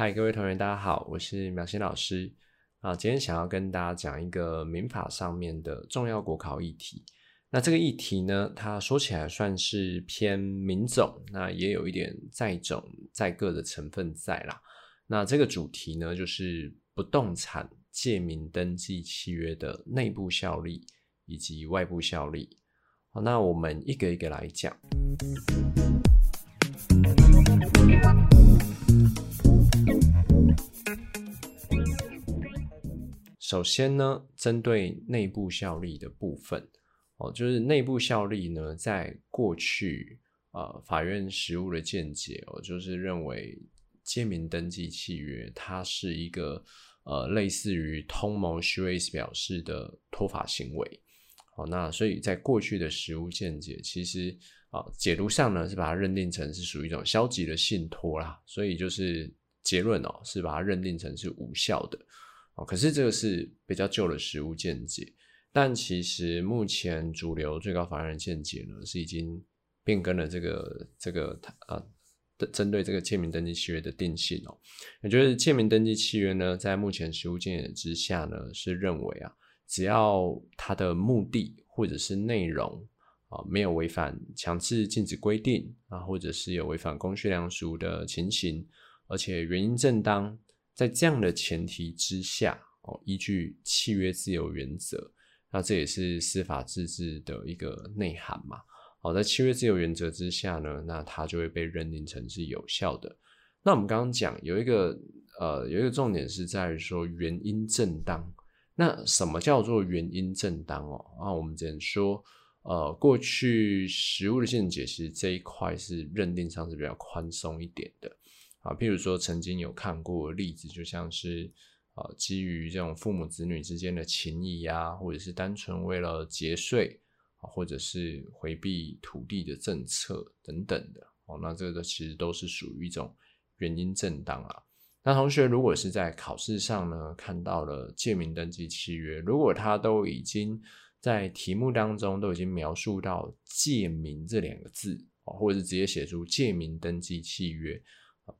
嗨，各位同学，大家好，我是苗新老师啊。今天想要跟大家讲一个民法上面的重要国考议题。那这个议题呢，它说起来算是偏民种，那也有一点在种在个的成分在啦。那这个主题呢，就是不动产借名登记契约的内部效力以及外部效力。好，那我们一个一个来讲。首先呢，针对内部效力的部分，哦，就是内部效力呢，在过去呃法院实务的见解哦，就是认为借名登记契约它是一个呃类似于通谋虚伪表示的托法行为，哦，那所以在过去的实务见解，其实啊解读上呢是把它认定成是属于一种消极的信托啦，所以就是结论哦是把它认定成是无效的。可是这个是比较旧的实务见解，但其实目前主流最高法院的见解呢，是已经变更了这个这个呃的针对这个签名登记契约的定性哦。也就是签名登记契约呢，在目前实务见解之下呢，是认为啊，只要它的目的或者是内容啊没有违反强制禁止规定啊，或者是有违反公序良俗的情形，而且原因正当。在这样的前提之下，哦，依据契约自由原则，那这也是司法自治的一个内涵嘛。好，在契约自由原则之下呢，那它就会被认定成是有效的。那我们刚刚讲有一个呃，有一个重点是在于说原因正当。那什么叫做原因正当哦？啊，我们只能说，呃，过去实务的见解，其实这一块是认定上是比较宽松一点的。啊，譬如说曾经有看过例子，就像是啊，基于这种父母子女之间的情谊呀，或者是单纯为了节税，或者是回避土地的政策等等的哦，那这个其实都是属于一种原因正当啊。那同学如果是在考试上呢，看到了借名登记契约，如果他都已经在题目当中都已经描述到借名这两个字，或者是直接写出借名登记契约。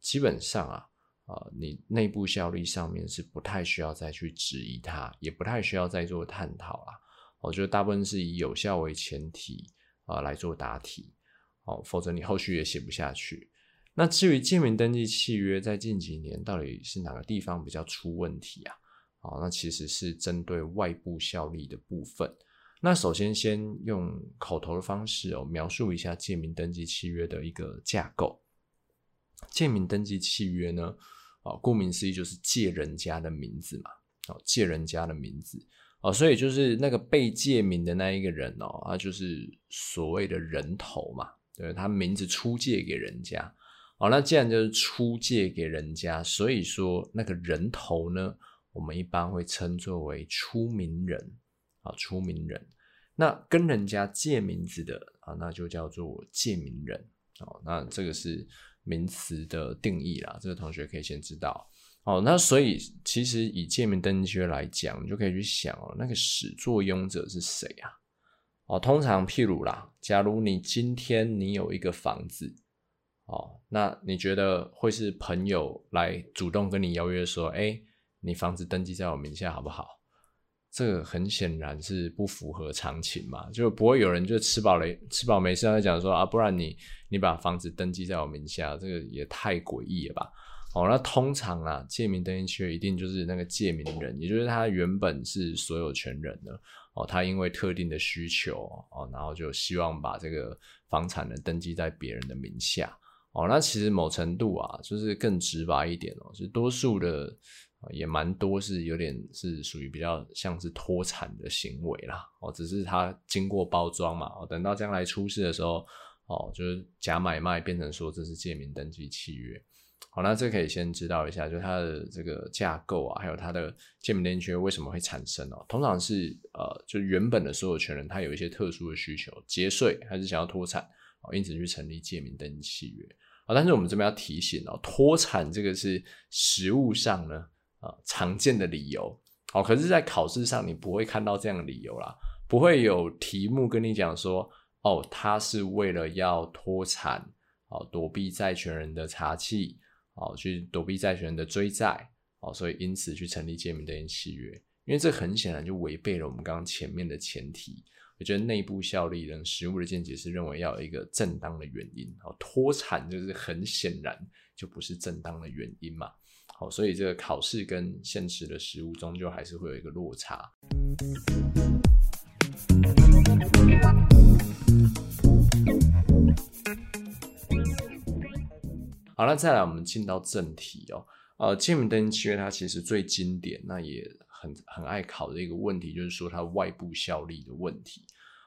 基本上啊，啊，你内部效力上面是不太需要再去质疑它，也不太需要再做探讨啦。我觉得大部分是以有效为前提啊来做答题，哦，否则你后续也写不下去。那至于借名登记契约在近几年到底是哪个地方比较出问题啊？哦，那其实是针对外部效力的部分。那首先先用口头的方式哦描述一下借名登记契约的一个架构。借名登记契约呢，啊，顾名思义就是借人家的名字嘛，哦，借人家的名字，哦，所以就是那个被借名的那一个人哦，他就是所谓的人头嘛，对，他名字出借给人家，哦，那既然就是出借给人家，所以说那个人头呢，我们一般会称作为出名人，啊，出名人，那跟人家借名字的啊，那就叫做借名人，哦，那这个是。名词的定义啦，这个同学可以先知道哦。那所以其实以界面登记约来讲，你就可以去想哦，那个始作俑者是谁啊？哦，通常譬如啦，假如你今天你有一个房子哦，那你觉得会是朋友来主动跟你邀约说，哎，你房子登记在我名下好不好？这个很显然是不符合常情嘛，就不会有人就吃饱了吃饱没事在讲说啊，不然你你把房子登记在我名下，这个也太诡异了吧？哦，那通常啊，借名登记契约一定就是那个借名人，也就是他原本是所有权人的哦，他因为特定的需求哦，然后就希望把这个房产呢登记在别人的名下哦，那其实某程度啊，就是更直白一点哦，是多数的。也蛮多是有点是属于比较像是脱产的行为啦，哦，只是它经过包装嘛，哦，等到将来出事的时候，哦，就是假买卖变成说这是借名登记契约，好，那这可以先知道一下，就它的这个架构啊，还有它的借名登记契约为什么会产生哦，通常是呃，就原本的所有权人他有一些特殊的需求，节税还是想要脱产，哦，因此去成立借名登记契约，啊，但是我们这边要提醒哦，脱产这个是实物上呢。啊，常见的理由，好，可是，在考试上你不会看到这样的理由啦，不会有题目跟你讲说，哦，他是为了要脱产，哦，躲避债权人的查气，哦，去躲避债权人的追债，哦，所以因此去成立借名登记契约，因为这很显然就违背了我们刚刚前面的前提。我觉得内部效力呢，实务的见解是认为要有一个正当的原因，哦，脱产就是很显然就不是正当的原因嘛，好，所以这个考试跟现实的实务终究还是会有一个落差。好了，再来我们进到正题哦。呃，签名登记契约它其实最经典，那也很很爱考的一个问题，就是说它外部效力的问题。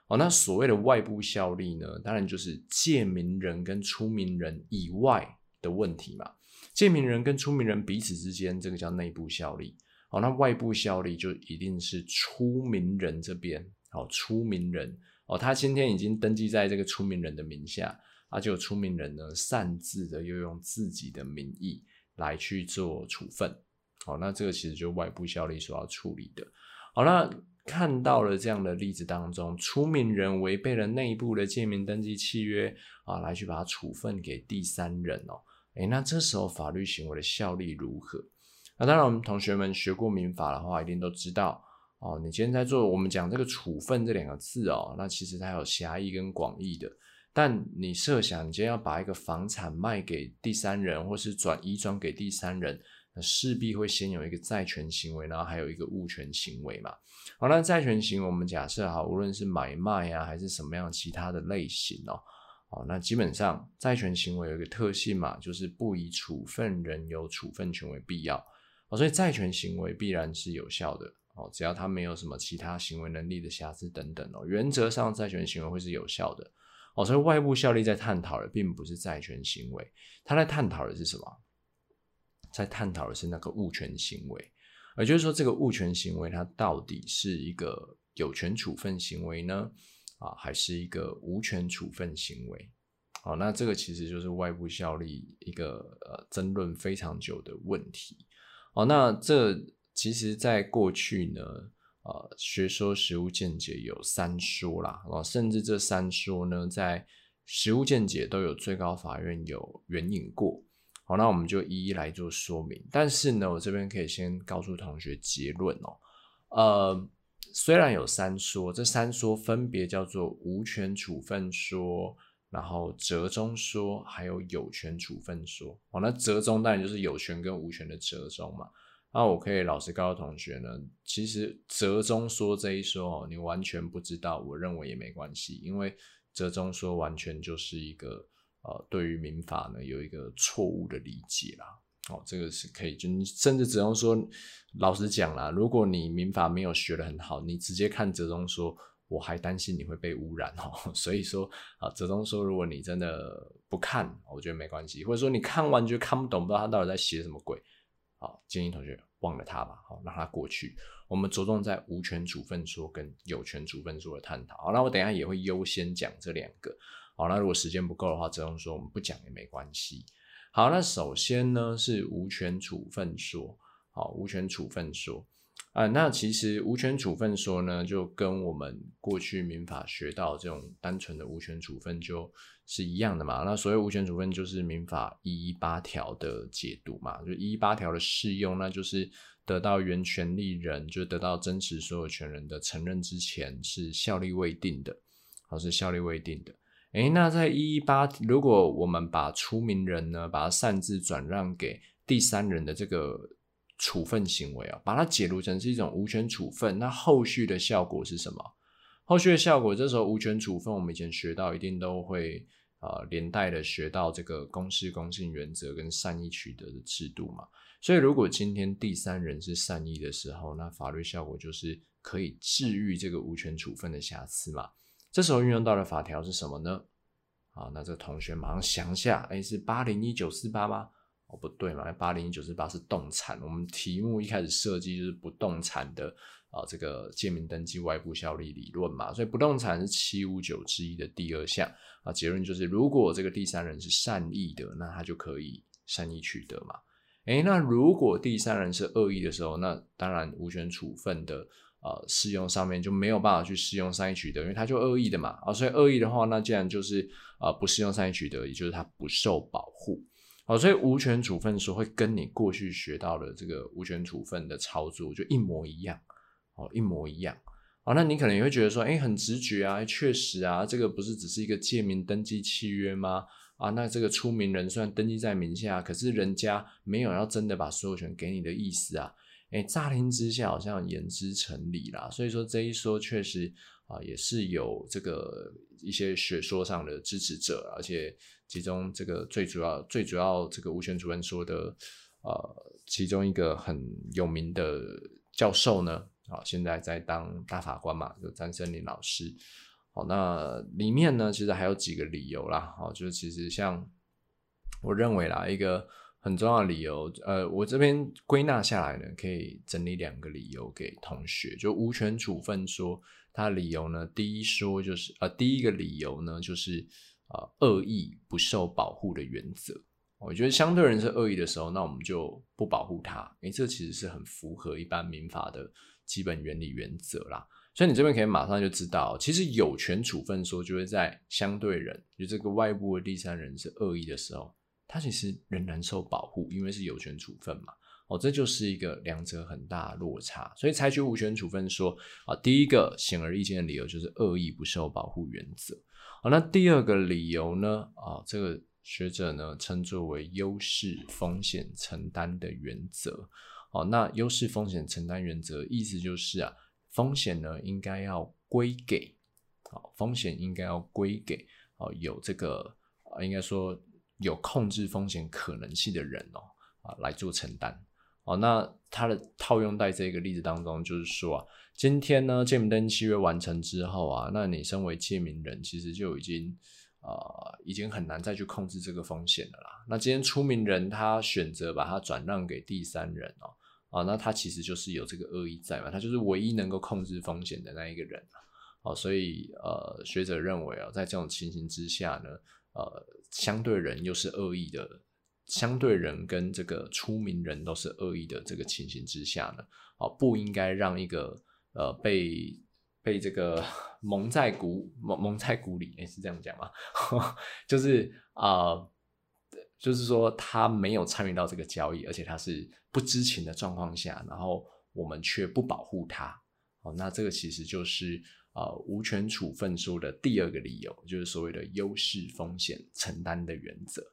哦，那所谓的外部效力呢，当然就是借名人跟出名人以外的问题嘛。借名人跟出名人彼此之间，这个叫内部效力。好，那外部效力就一定是出名人这边。好，出名人哦，他今天已经登记在这个出名人的名下。那就出名人呢，擅自的又用自己的名义来去做处分，好，那这个其实就外部效力所要处理的。好，那看到了这样的例子当中，出名人违背了内部的借名登记契约啊，来去把它处分给第三人哦，诶，那这时候法律行为的效力如何？那当然，我们同学们学过民法的话，一定都知道哦。你今天在做我们讲这个处分这两个字哦，那其实它有狭义跟广义的。但你设想，你今天要把一个房产卖给第三人，或是转移转给第三人，那势必会先有一个债权行为，然后还有一个物权行为嘛。好，那债权行为，我们假设哈，无论是买卖啊，还是什么样其他的类型哦，好，那基本上债权行为有一个特性嘛，就是不以处分人有处分权为必要，哦，所以债权行为必然是有效的哦，只要他没有什么其他行为能力的瑕疵等等哦，原则上债权行为会是有效的。哦，所以外部效力在探讨的并不是债权行为，他在探讨的是什么？在探讨的是那个物权行为，也就是说，这个物权行为它到底是一个有权处分行为呢，啊，还是一个无权处分行为？好，那这个其实就是外部效力一个呃争论非常久的问题。哦，那这其实在过去呢？呃，学说实务见解有三说啦，哦，甚至这三说呢，在实务见解都有最高法院有援引过。好，那我们就一一来做说明。但是呢，我这边可以先告诉同学结论哦。呃，虽然有三说，这三说分别叫做无权处分说，然后折中说，还有有权处分说。哦，那折中当然就是有权跟无权的折中嘛。那我可以老实告诉同学呢，其实折中说这一说哦，你完全不知道，我认为也没关系，因为折中说完全就是一个呃，对于民法呢有一个错误的理解啦。哦，这个是可以，就你甚至折中说，老实讲啦，如果你民法没有学得很好，你直接看折中说，我还担心你会被污染哦。所以说啊，折中说，如果你真的不看，我觉得没关系，或者说你看完就看不懂，不知道他到底在写什么鬼。好，建议同学忘了他吧，好，让他过去。我们着重在无权处分说跟有权处分说的探讨。好，那我等下也会优先讲这两个。好，那如果时间不够的话，折中说我们不讲也没关系。好，那首先呢是无权处分说。好，无权处分说。啊，那其实无权处分说呢，就跟我们过去民法学到这种单纯的无权处分就是一样的嘛。那所谓无权处分，就是民法一一八条的解读嘛，就一一八条的适用，那就是得到原权利人，就得到真实所有权人的承认之前是效力未定的，好是效力未定的。诶，那在一一八，如果我们把出名人呢，把他擅自转让给第三人的这个。处分行为啊，把它解读成是一种无权处分，那后续的效果是什么？后续的效果，这时候无权处分，我们以前学到一定都会呃连带的学到这个公事公信原则跟善意取得的制度嘛。所以如果今天第三人是善意的时候，那法律效果就是可以治愈这个无权处分的瑕疵嘛。这时候运用到的法条是什么呢？啊，那这个同学马上想下，哎，是八零一九四八吗？哦不对嘛？八零一九四八是动产，我们题目一开始设计就是不动产的啊，这个借名登记外部效力理论嘛，所以不动产是七五九之一的第二项啊。结论就是，如果这个第三人是善意的，那他就可以善意取得嘛。诶，那如果第三人是恶意的时候，那当然无权处分的呃适用上面就没有办法去适用善意取得，因为他就恶意的嘛啊。所以恶意的话，那既然就是啊不适用善意取得，也就是他不受保护。好，所以无权处分说会跟你过去学到的这个无权处分的操作就一模一样，哦，一模一样。好，那你可能也会觉得说，哎，很直觉啊，确实啊，这个不是只是一个借名登记契约吗？啊，那这个出名人虽然登记在名下，可是人家没有要真的把所有权给你的意思啊。哎，乍听之下好像言之成理啦。所以说这一说确实啊，也是有这个一些学说上的支持者，而且其中这个最主要、最主要这个吴权主任说的，呃，其中一个很有名的教授呢，啊，现在在当大法官嘛，就张森林老师。好，那里面呢，其实还有几个理由啦。好，就是其实像我认为啦，一个很重要的理由，呃，我这边归纳下来呢，可以整理两个理由给同学。就无权处分说，它的理由呢，第一说就是呃，第一个理由呢，就是呃，恶意不受保护的原则。我觉得相对人是恶意的时候，那我们就不保护他。诶，这其实是很符合一般民法的基本原理原则啦。所以你这边可以马上就知道，其实有权处分说就会在相对人，就这个外部的第三人是恶意的时候，它其实仍然受保护，因为是有权处分嘛。哦，这就是一个两者很大落差。所以采取无权处分说啊，第一个显而易见的理由就是恶意不受保护原则。好，那第二个理由呢？啊，这个学者呢称作为优势风险承担的原则。哦，那优势风险承担原则意思就是啊。风险呢，应该要归给，好，风险应该要归给，哦，有这个啊，应该说有控制风险可能性的人哦，啊，来做承担，哦，那它的套用在这个例子当中，就是说啊，今天呢，借名登契约完成之后啊，那你身为借名人，其实就已经，呃，已经很难再去控制这个风险了啦。那今天出名人他选择把它转让给第三人哦。啊，那他其实就是有这个恶意在嘛，他就是唯一能够控制风险的那一个人啊，所以呃，学者认为啊，在这种情形之下呢，呃，相对人又是恶意的，相对人跟这个出名人都是恶意的这个情形之下呢，啊，不应该让一个呃被被这个蒙在鼓蒙蒙在鼓里，哎，是这样讲吗？就是啊。就是说，他没有参与到这个交易，而且他是不知情的状况下，然后我们却不保护他，哦，那这个其实就是呃无权处分说的第二个理由，就是所谓的优势风险承担的原则。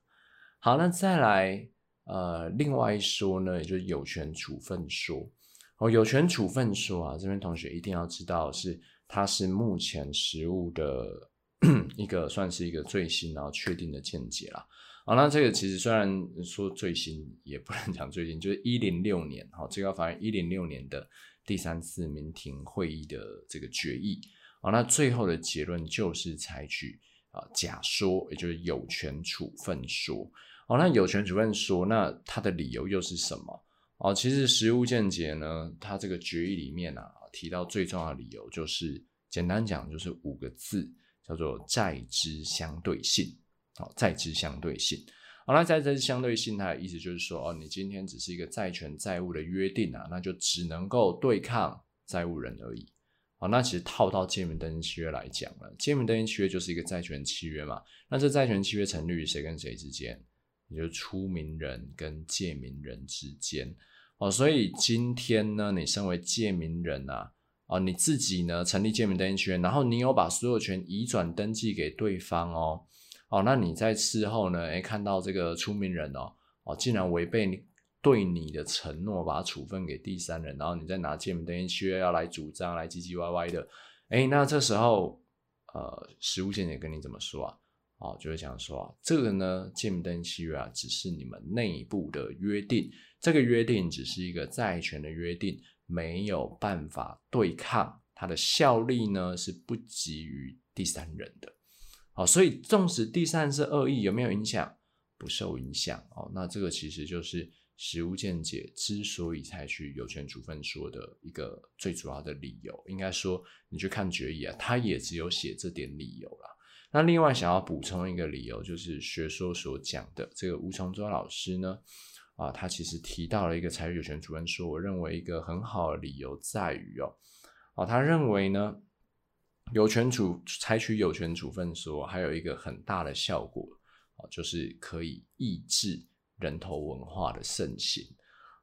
好，那再来呃另外一说呢，也就是有权处分说。哦，有权处分说啊，这边同学一定要知道是它是目前实务的 一个算是一个最新然后确定的见解了。好，那这个其实虽然说最新，也不能讲最新，就是一零六年，哈，最高法院一零六年的第三次民庭会议的这个决议，啊，那最后的结论就是采取啊假说，也就是有权处分说，好，那有权处分说，那它的理由又是什么？哦，其实实务见解呢，它这个决议里面啊提到最重要的理由就是，简单讲就是五个字，叫做债之相对性。好，债之相对性。好，那债之相对性，它的意思就是说，哦，你今天只是一个债权债务的约定啊，那就只能够对抗债务人而已。好，那其实套到借名登记契约来讲了，借名登记契约就是一个债权契约嘛。那这债权契约成立于谁跟谁之间？也就是出名人跟借名人之间。哦，所以今天呢，你身为借名人啊，哦，你自己呢成立借名登记契约，然后你有把所有权移转登记给对方哦。哦，那你在事后呢？哎，看到这个出名人哦，哦，竟然违背你对你的承诺，把它处分给第三人，然后你再拿借名登记契约要来主张，来唧唧歪歪的，哎，那这时候，呃，实务见解跟你怎么说啊？哦，就会讲说啊，这个呢，借名登契约啊，只是你们内部的约定，这个约定只是一个债权的约定，没有办法对抗它的效力呢，是不及于第三人的。哦，所以纵使第三人是恶意，有没有影响？不受影响哦。那这个其实就是实务见解之所以采取有权处分说的一个最主要的理由。应该说，你去看决议啊，他也只有写这点理由了。那另外想要补充一个理由，就是学说所讲的这个吴崇洲老师呢，啊，他其实提到了一个采取有权处分说，我认为一个很好的理由在于哦，哦，他认为呢。有权处采取有权处分说，还有一个很大的效果啊，就是可以抑制人头文化的盛行。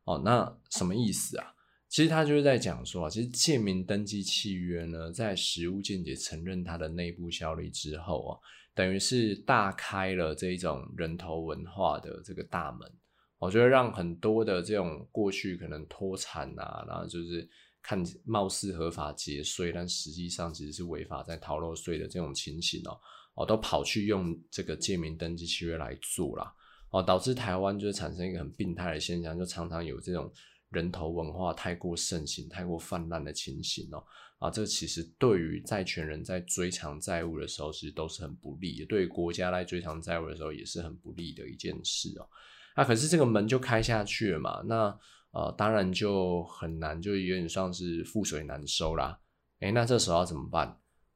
哦，那什么意思啊？其实他就是在讲说啊，其实建民登记契约呢，在实物见解承认它的内部效力之后啊，等于是大开了这一种人头文化的这个大门。我觉得让很多的这种过去可能脱产啊，然后就是看貌似合法节税，但实际上其实是违法在逃漏税的这种情形哦，哦，都跑去用这个借名登记契约来做啦，哦，导致台湾就产生一个很病态的现象，就常常有这种人头文化太过盛行、太过泛滥的情形哦，啊，这其实对于债权人在追偿债务的时候，其实都是很不利的，对于国家来追偿债务的时候也是很不利的一件事哦。那可是这个门就开下去了嘛？那呃，当然就很难，就有点像是覆水难收啦。诶，那这时候要怎么办？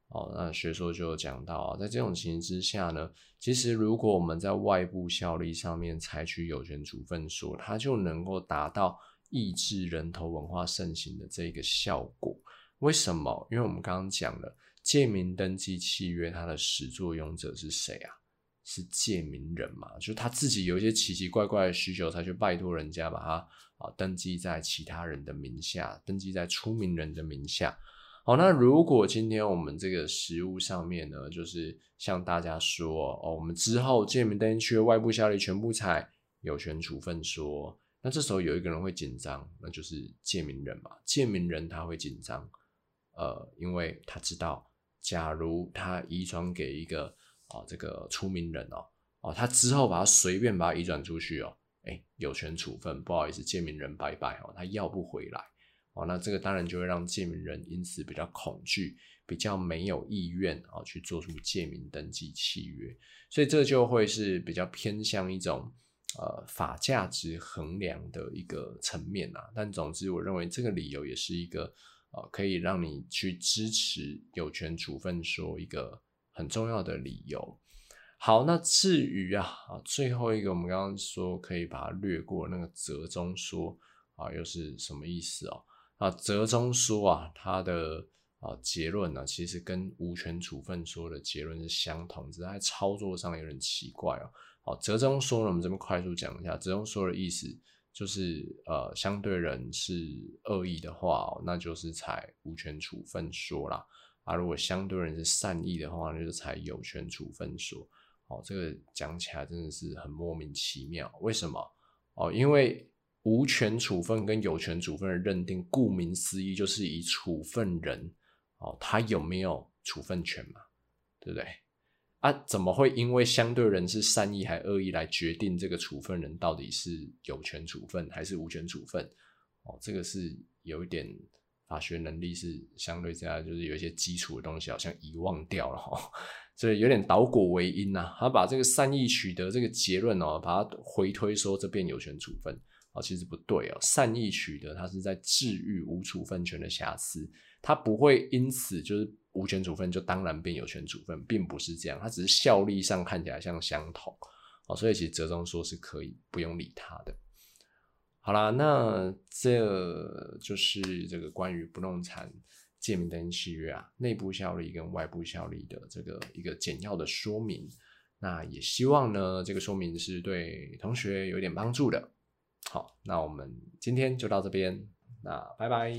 哦，那学说就讲到啊，在这种情形之下呢，其实如果我们在外部效力上面采取有权处分说，它就能够达到抑制人头文化盛行的这个效果。为什么？因为我们刚刚讲了，借名登记契约它的始作俑者是谁啊？是借名人嘛？就是他自己有一些奇奇怪怪的需求，才去拜托人家把他啊登记在其他人的名下，登记在出名人的名下。好，那如果今天我们这个实物上面呢，就是向大家说哦，我们之后借名登记区的外部效力全部采有权处分说，那这时候有一个人会紧张，那就是借名人嘛。借名人他会紧张，呃，因为他知道，假如他遗传给一个。啊，这个出名人哦，哦，他之后把他随便把他移转出去哦，哎，有权处分，不好意思，借名人拜拜哦，他要不回来哦，那这个当然就会让借名人因此比较恐惧，比较没有意愿啊去做出借名登记契约，所以这就会是比较偏向一种呃法价值衡量的一个层面啊。但总之，我认为这个理由也是一个呃可以让你去支持有权处分说一个。很重要的理由。好，那至于啊啊，最后一个我们刚刚说可以把它略过那个折中说啊，又是什么意思哦？啊，折中说啊，它的啊结论呢，其实跟无权处分说的结论是相同，只是在操作上有点奇怪哦。好，折中说呢，我们这边快速讲一下，折中说的意思就是呃，相对人是恶意的话，那就是采无权处分说啦。啊，如果相对人是善意的话，那就才有权处分说。哦，这个讲起来真的是很莫名其妙。为什么？哦，因为无权处分跟有权处分的认定，顾名思义就是以处分人哦，他有没有处分权嘛？对不对？啊，怎么会因为相对人是善意还恶意来决定这个处分人到底是有权处分还是无权处分？哦，这个是有一点。法学能力是相对这样，就是有一些基础的东西好像遗忘掉了哈，所以有点倒果为因呐。他把这个善意取得这个结论哦，把它回推说这变有权处分啊，其实不对哦。善意取得，它是在治愈无处分权的瑕疵，它不会因此就是无权处分就当然变有权处分，并不是这样，它只是效力上看起来像相同哦，所以其实折中说是可以不用理它的。好啦，那这就是这个关于不动产借名登契约啊，内部效力跟外部效力的这个一个简要的说明。那也希望呢，这个说明是对同学有点帮助的。好，那我们今天就到这边，那拜拜。